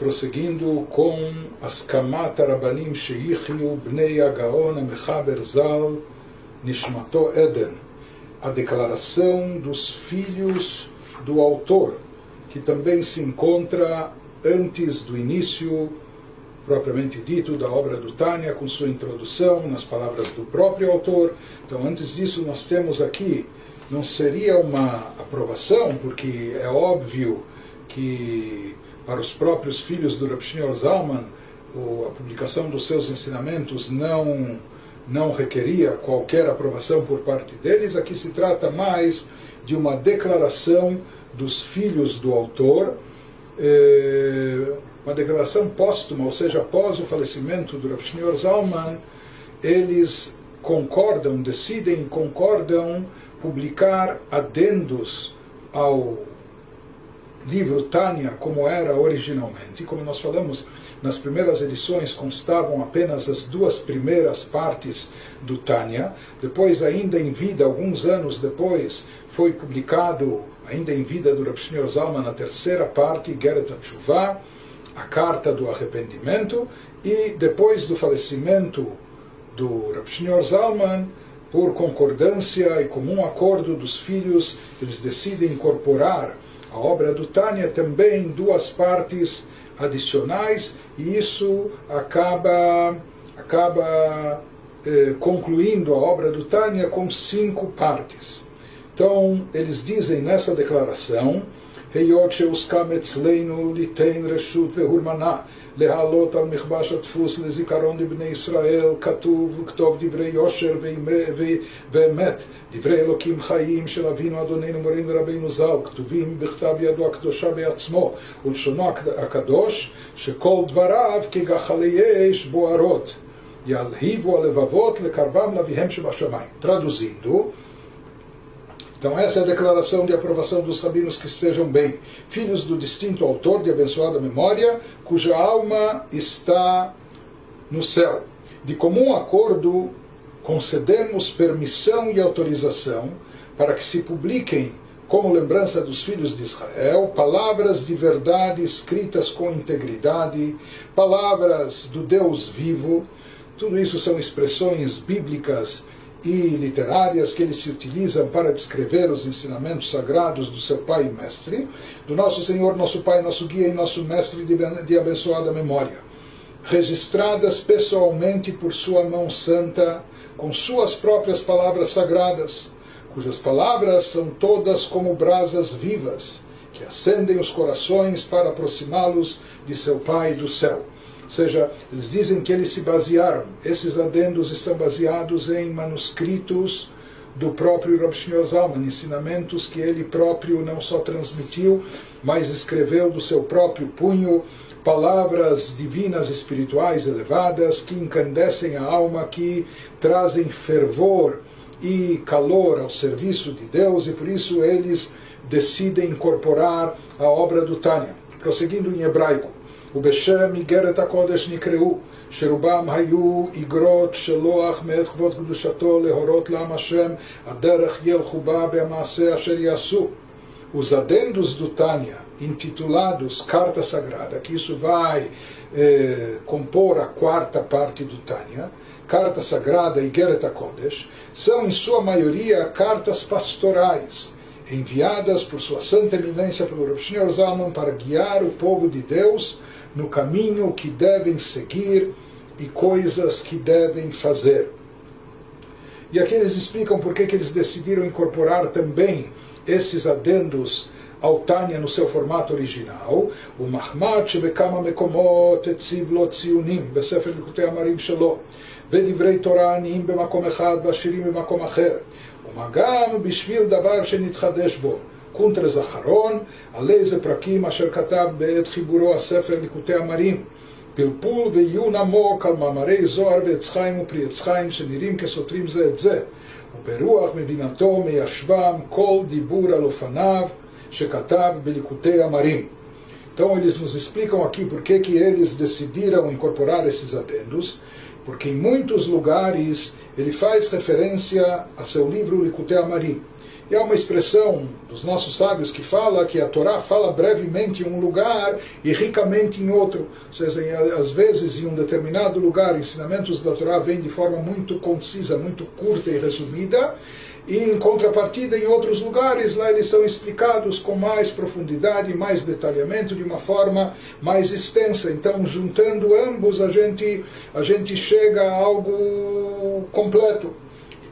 prosseguindo com as Kamat Arabanim Sheichiu Bnei Agaon Amechaber Zal Nishmato Eden, a declaração dos filhos do autor, que também se encontra antes do início propriamente dito da obra do Tânia, com sua introdução nas palavras do próprio autor. Então, antes disso, nós temos aqui, não seria uma aprovação, porque é óbvio que para os próprios filhos do Rav Zalman, a publicação dos seus ensinamentos não não requeria qualquer aprovação por parte deles. Aqui se trata mais de uma declaração dos filhos do autor, eh, uma declaração póstuma, ou seja, após o falecimento do Rav Zalman, eles concordam, decidem, concordam publicar adendos ao livro Tânia como era originalmente. Como nós falamos, nas primeiras edições constavam apenas as duas primeiras partes do Tânia. Depois, ainda em vida, alguns anos depois, foi publicado, ainda em vida do Rav Shneur Zalman, a terceira parte, Geret HaTshuvah, a Carta do Arrependimento, e depois do falecimento do Rav Shneur Zalman, por concordância e comum acordo dos filhos, eles decidem incorporar a obra do Tânia também duas partes adicionais e isso acaba acaba eh, concluindo a obra do Tânia com cinco partes. Então eles dizem nessa declaração היות שהוסכם אצלנו ליתן רשות והורמנה להעלות על מכבש הדפוס לזיכרון לבני ישראל, כתוב וכתוב דברי יושר ואמת, דברי אלוקים חיים של אבינו אדוננו מורינו ורבינו ז"ל, כתובים בכתב ידו הקדושה בעצמו, ולשונו הקדוש, שכל דבריו כגחלי אש בוערות, ילהיבו הלבבות לקרבם לאביהם שבשמיים. Traduzindo, Então, essa é a declaração de aprovação dos rabinos que estejam bem, filhos do distinto autor de abençoada memória, cuja alma está no céu. De comum acordo, concedemos permissão e autorização para que se publiquem, como lembrança dos filhos de Israel, palavras de verdade escritas com integridade, palavras do Deus vivo. Tudo isso são expressões bíblicas e literárias que eles se utilizam para descrever os ensinamentos sagrados do seu pai e mestre, do nosso Senhor, nosso Pai, nosso guia e nosso mestre de abençoada memória, registradas pessoalmente por sua mão santa, com suas próprias palavras sagradas, cujas palavras são todas como brasas vivas, que acendem os corações para aproximá-los de seu Pai do céu. Ou seja, eles dizem que eles se basearam, esses adendos estão baseados em manuscritos do próprio Rav Shneur Zalman, ensinamentos que ele próprio não só transmitiu, mas escreveu do seu próprio punho, palavras divinas espirituais elevadas que encandecem a alma, que trazem fervor e calor ao serviço de Deus, e por isso eles decidem incorporar a obra do Tânia. Prosseguindo em hebraico. ובשם איגרת הקודש נקראו, שרובם היו איגרות שלוח מאת כבוד קדושתו להורות לעם השם הדרך ילכו בה במעשה אשר יעשו. Os adendos do Tânia, intitulados Carta Sagrada, que isso vai eh, compor a quarta parte do Tânia, Carta Sagrada e Geret Kodesh, são em sua maioria cartas pastorais, enviadas por sua santa eminência pelo Rav Shneur Zalman para guiar o povo de Deus no caminho que devem seguir e coisas que devem fazer. E aqui eles explicam por que, que eles decidiram incorporar também esses adendos ao Tânia no seu formato original, o Mahmat שבכמה מקומות הציב לו ציונים בספר ליקוטי המרים שלו, ודברי תורה עניים במקום אחד והשירים במקום אחר, ומה גם בשביל דבר שנתחדש בו. קונטרס אחרון, על איזה פרקים אשר כתב בעת חיבורו הספר ליקוטי המרים. פלפול ועיון עמוק על מאמרי זוהר ועץ חיים ופרי עץ חיים שנראים כסותרים זה את זה, וברוח מדינתו מיישבם כל דיבור על אופניו שכתב בליקוטי המרים. Então eles nos explicam aqui por que, que eles decidiram incorporar esses adendos, porque em muitos lugares ele faz referência a seu livro Likutei Amarim. E há uma expressão dos nossos sábios que fala que a Torá fala brevemente em um lugar e ricamente em outro. Ou seja, às vezes em um determinado lugar, ensinamentos da Torá vêm de forma muito concisa, muito curta e resumida, e em contrapartida, em outros lugares, lá eles são explicados com mais profundidade, mais detalhamento, de uma forma mais extensa. Então, juntando ambos, a gente, a gente chega a algo completo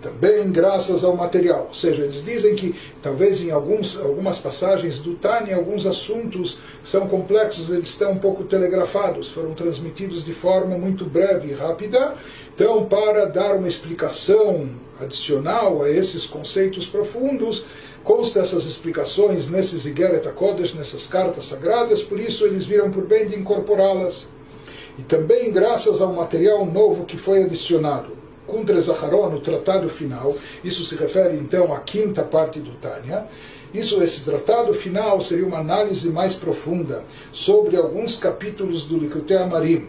também graças ao material. Ou seja, eles dizem que talvez em alguns, algumas passagens do Tânia, alguns assuntos são complexos, eles estão um pouco telegrafados, foram transmitidos de forma muito breve e rápida. Então, para dar uma explicação adicional a esses conceitos profundos, consta essas explicações nesses Igeret HaKodesh, nessas cartas sagradas, por isso eles viram por bem de incorporá-las. E também graças ao material novo que foi adicionado. Kundra Zaharon, o tratado final, isso se refere então à quinta parte do Tânia. Isso, esse tratado final seria uma análise mais profunda sobre alguns capítulos do Likutei Amarim,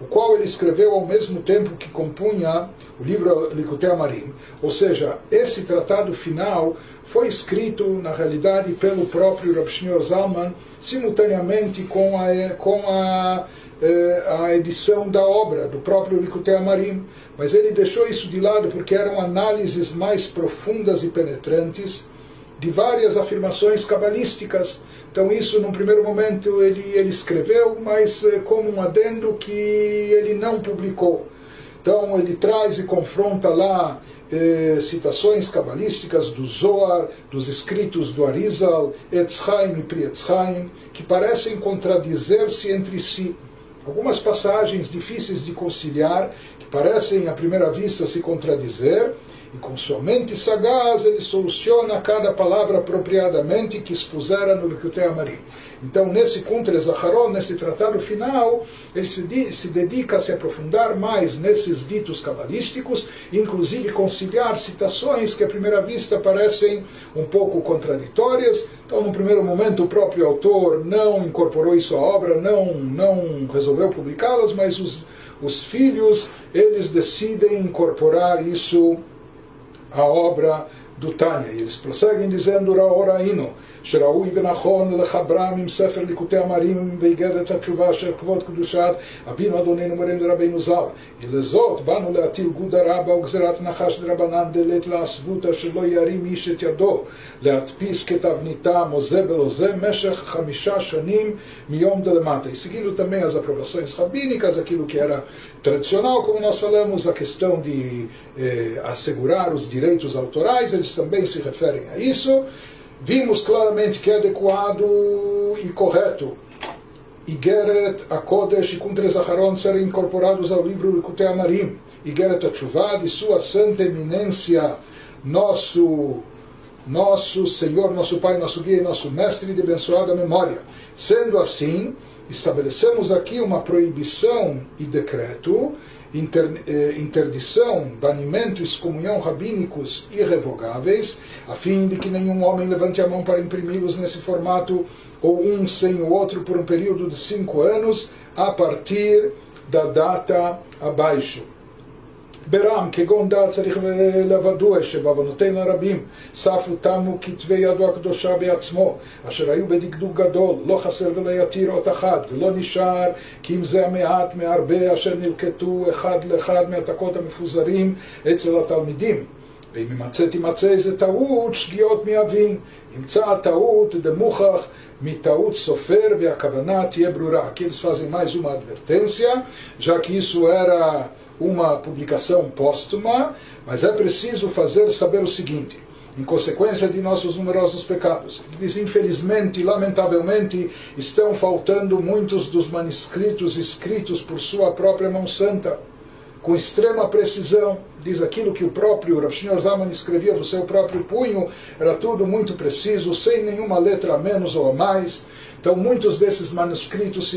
o qual ele escreveu ao mesmo tempo que compunha o livro Likutei Amarim. Ou seja, esse tratado final foi escrito, na realidade, pelo próprio Rav Shneur Zalman, simultaneamente com a, com a, eh, a edição da obra do próprio Likutei Amarim. Mas ele deixou isso de lado porque eram análises mais profundas e penetrantes de várias afirmações cabalísticas. Então isso, num primeiro momento, ele, ele escreveu, mas eh, como um adendo que ele não publicou. Então ele traz e confronta lá eh, citações cabalísticas do Zohar, dos escritos do Arizal, Etzchaim e Prietzchaim, que parecem contradizer-se entre si. Algumas passagens difíceis de conciliar, que parecem à primeira vista se contradizer, e com sua mente sagaz ele soluciona cada palavra apropriadamente que expusera no Likutei Amarim. Então, nesse Kuntre Zaharon, nesse tratado final, ele se, se, dedica a se aprofundar mais nesses ditos cabalísticos, inclusive conciliar citações que à primeira vista parecem um pouco contraditórias. Então, no primeiro momento, o próprio autor não incorporou isso à obra, não, não resolveu publicá-las, mas os, os filhos, eles decidem incorporar isso à obra do Tânia. E eles prosseguem dizendo, Raoraino, שראוי ונכון לחברם עם ספר ליקוטי המרים באיגרת התשובה של כבוד קדושת אבינו אדוננו מרם דרבנו ז"ל. ולזאת באנו להטיל גודה רבה וגזירת נחש דרבנן דלית לעשבותא שלא ירים איש את ידו להדפיס כתבניתם או זה ולא זה משך חמישה שנים מיום דלמטה. E seguindo também as aprovações rabínicas, aquilo que era tradicional, como nós falamos, a questão de eh, assegurar os direitos autorais, eles também se referem a isso. Vimos claramente que é adequado e correto. Igeret Akodesh e Kuntre Zaharon serem incorporados ao livro Likutei Amarim, Igeret Atchuvah, de sua santa eminência, nosso nosso Senhor, nosso Pai, nosso Guia e nosso Mestre de abençoada memória. Sendo assim, estabelecemos aqui uma proibição e decreto inter, eh, interdição, banimento, excomunhão rabínicos irrevogáveis, a fim de que nenhum homem levante a mão para imprimi-los nesse formato, ou um sem o outro, por um período de cinco anos, a partir da data abaixo. ברם, כגון דעת צריך לבדוע שבעוונותינו הרבים ספו תמו כתבי ידו הקדושה בעצמו, אשר היו בדקדוק גדול, לא חסר ולא יתיר אות אחת, ולא נשאר כי אם זה המעט מהרבה אשר נלקטו אחד לאחד מהעתקות המפוזרים אצל התלמידים. ואם יימצא תימצא איזה טעות, שגיאות מאבין. ימצא הטעות דמוכח מטעות סופר והכוונה תהיה ברורה. Mais uma advertência, já que isso era uma publicação póstuma, mas é preciso fazer saber o seguinte, em consequência de nossos numerosos pecados. Diz, infelizmente, lamentavelmente, estão faltando muitos dos manuscritos escritos por sua própria mão santa, com extrema precisão. Diz aquilo que o próprio Rav Shneur Zalman escrevia do seu próprio punho, era tudo muito preciso, sem nenhuma letra a menos ou a mais. Então, muitos desses manuscritos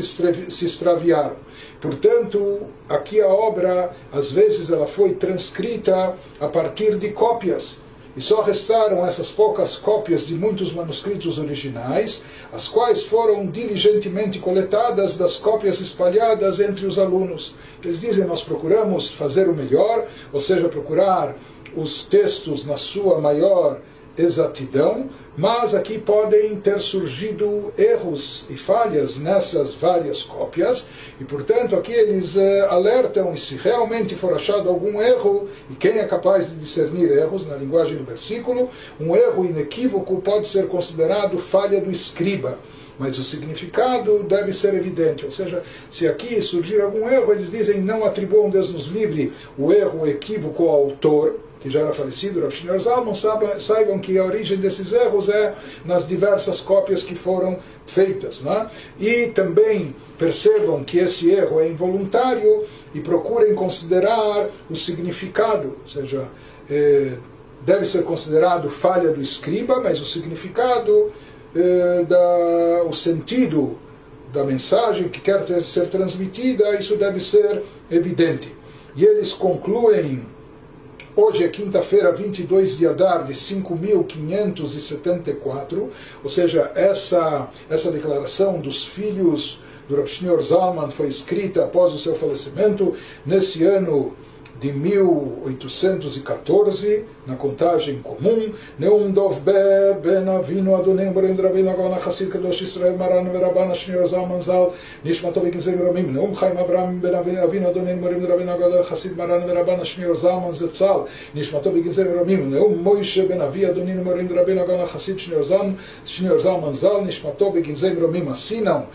se extraviaram. Portanto, aqui a obra, às vezes, ela foi transcrita a partir de cópias. E só restaram essas poucas cópias de muitos manuscritos originais, as quais foram diligentemente coletadas das cópias espalhadas entre os alunos. Eles dizem: Nós procuramos fazer o melhor, ou seja, procurar os textos na sua maior exatidão, mas aqui podem ter surgido erros e falhas nessas várias cópias, e portanto aqui eles eh, alertam, e se realmente for achado algum erro, e quem é capaz de discernir erros, na linguagem do versículo, um erro inequívoco pode ser considerado falha do escriba mas o significado deve ser evidente. Ou seja, se aqui surgir algum erro, eles dizem não atribuam Deus nos livre o erro, equívoco ao autor, que já era falecido, Rav Shneur Zalman, saibam que a origem desses erros é nas diversas cópias que foram feitas. Não é? E também percebam que esse erro é involuntário e procurem considerar o significado, ou seja, eh, deve ser considerado falha do escriba, mas o significado, eh, da, o sentido da mensagem que quer ter, ser transmitida, isso deve ser evidente. E eles concluem Hoje é quinta-feira, 22 de Adar de 5.574, ou seja, essa, essa declaração dos filhos do Rav Zalman foi escrita após o seu falecimento, nesse ano de 1814, na contagem comum, Neum Dov Ber Ben Avinu Adonim Borim Rabbeinu Agona Chassid Kadosh Israel Maran Verabana Shneur Zalman Zal Nishmato Bekinzei Ramim Neum Chaim Abraham Ben Avinu Adonim Borim Rabbeinu Agona Chassid Maran Verabana Shneur Zalman Zetzal Nishmato Bekinzei Ramim Neum Moishe Ben Avi Adonim Borim Rabbeinu Agona Chassid Shneur Zalman Shneur Zalman Zal Nishmato Bekinzei Ramim Assinam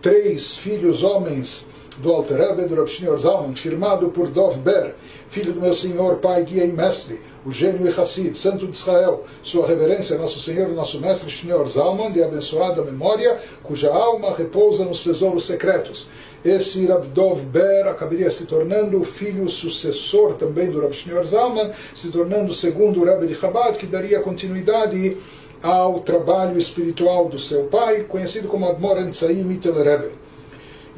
três filhos homens do Alter Rebbe, do Rav Shneur Zalman, firmado por Dov Ber, filho do meu senhor, pai, guia e mestre, o gênio e Hassid, santo de Israel, sua reverência, nosso senhor nosso mestre Shneur Zalman, de abençoada memória, cuja alma repousa nos tesouros secretos. Esse Dov Ber acabaria se tornando o filho sucessor também do Rav Shneur Zalman, se tornando o segundo Rebbe de Chabad, que daria continuidade ao trabalho espiritual do seu pai, conhecido como Admor Entzai Mittel Rebbe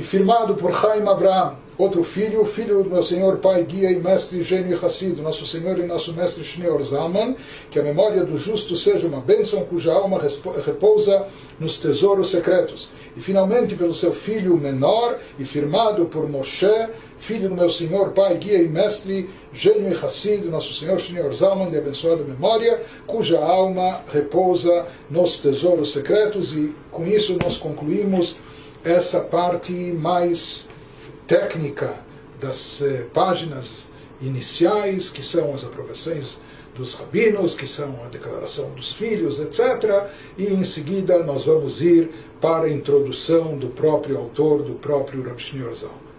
e firmado por Chaim Avraham, outro filho, filho do meu senhor, pai, guia e mestre gênio e Hassid, nosso senhor e nosso mestre Shneur Zalman, que a memória do justo seja uma bênção cuja alma repousa nos tesouros secretos. E finalmente pelo seu filho menor e firmado por Moshe, filho do meu senhor, pai, guia e mestre, gênio e Hassid, nosso senhor Shneur Zalman, de abençoada memória, cuja alma repousa nos tesouros secretos. E com isso nós concluímos essa parte mais técnica das eh, páginas iniciais, que são as aprovações dos rabinos, que são a declaração dos filhos, etc. E em seguida nós vamos ir para a introdução do próprio autor, do próprio Rav Shneur Zal.